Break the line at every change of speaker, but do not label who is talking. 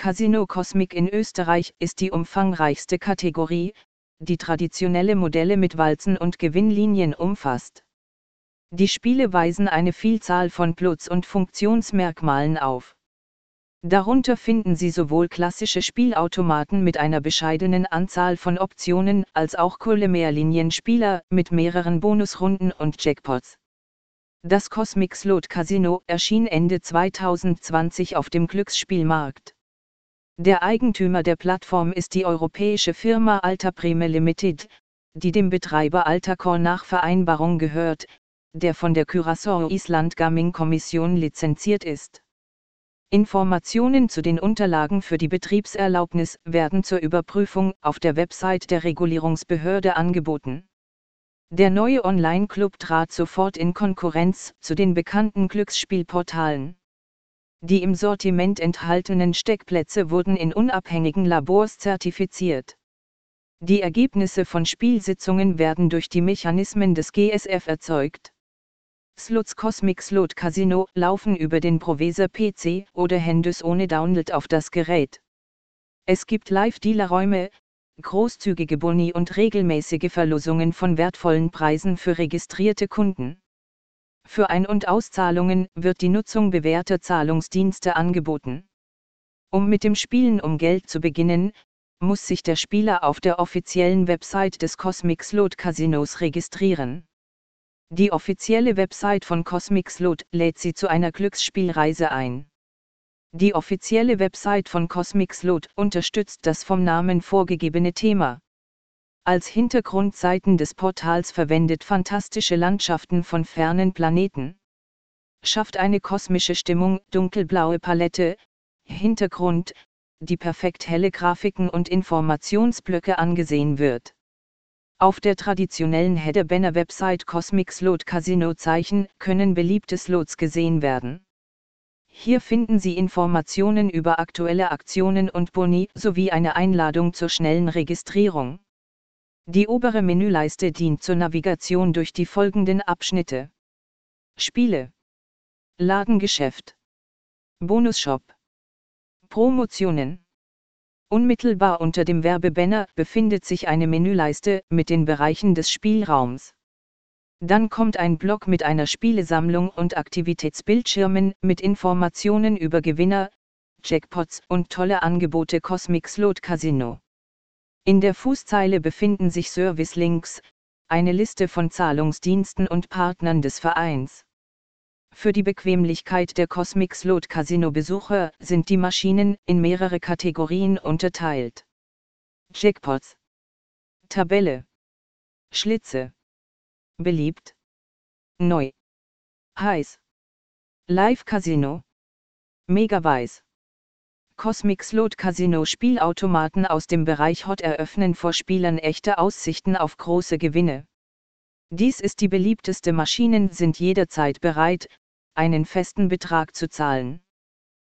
Casino Cosmic in Österreich ist die umfangreichste Kategorie, die traditionelle Modelle mit Walzen und Gewinnlinien umfasst. Die Spiele weisen eine Vielzahl von Plutz- und Funktionsmerkmalen auf. Darunter finden Sie sowohl klassische Spielautomaten mit einer bescheidenen Anzahl von Optionen als auch Kohle-Mehrlinien-Spieler mit mehreren Bonusrunden und Jackpots. Das Cosmic Slot Casino erschien Ende 2020 auf dem Glücksspielmarkt. Der Eigentümer der Plattform ist die europäische Firma Altaprime Limited, die dem Betreiber Altacor nach Vereinbarung gehört, der von der Curaçao Island Gaming Kommission lizenziert ist. Informationen zu den Unterlagen für die Betriebserlaubnis werden zur Überprüfung auf der Website der Regulierungsbehörde angeboten. Der neue Online-Club trat sofort in Konkurrenz zu den bekannten Glücksspielportalen. Die im Sortiment enthaltenen Steckplätze wurden in unabhängigen Labors zertifiziert. Die Ergebnisse von Spielsitzungen werden durch die Mechanismen des GSF erzeugt. Slots Cosmic Slot Casino laufen über den Provisor PC oder Handys ohne Download auf das Gerät. Es gibt Live-Dealer-Räume, großzügige Boni und regelmäßige Verlosungen von wertvollen Preisen für registrierte Kunden. Für Ein- und Auszahlungen wird die Nutzung bewährter Zahlungsdienste angeboten. Um mit dem Spielen um Geld zu beginnen, muss sich der Spieler auf der offiziellen Website des Cosmic Slot Casinos registrieren. Die offizielle Website von Cosmic Slot lädt Sie zu einer Glücksspielreise ein. Die offizielle Website von Cosmic Slot unterstützt das vom Namen vorgegebene Thema. Als Hintergrundseiten des Portals verwendet fantastische Landschaften von fernen Planeten. Schafft eine kosmische Stimmung, dunkelblaue Palette, Hintergrund, die perfekt helle Grafiken und Informationsblöcke angesehen wird. Auf der traditionellen Header-Banner-Website Cosmic Slot Casino Zeichen können beliebte Slots gesehen werden. Hier finden Sie Informationen über aktuelle Aktionen und Boni sowie eine Einladung zur schnellen Registrierung. Die obere Menüleiste dient zur Navigation durch die folgenden Abschnitte. Spiele. Ladengeschäft. Bonusshop. Promotionen. Unmittelbar unter dem Werbebanner befindet sich eine Menüleiste mit den Bereichen des Spielraums. Dann kommt ein Block mit einer Spielesammlung und Aktivitätsbildschirmen mit Informationen über Gewinner, Jackpots und tolle Angebote Cosmic Slot Casino. In der Fußzeile befinden sich Service-Links, eine Liste von Zahlungsdiensten und Partnern des Vereins. Für die Bequemlichkeit der Cosmic Slot Casino Besucher sind die Maschinen in mehrere Kategorien unterteilt. Jackpots. Tabelle. Schlitze. Beliebt. Neu. Heiß. Live Casino. Megaweiß. Cosmic Slot Casino Spielautomaten aus dem Bereich Hot eröffnen vor Spielern echte Aussichten auf große Gewinne. Dies ist die beliebteste Maschinen sind jederzeit bereit, einen festen Betrag zu zahlen.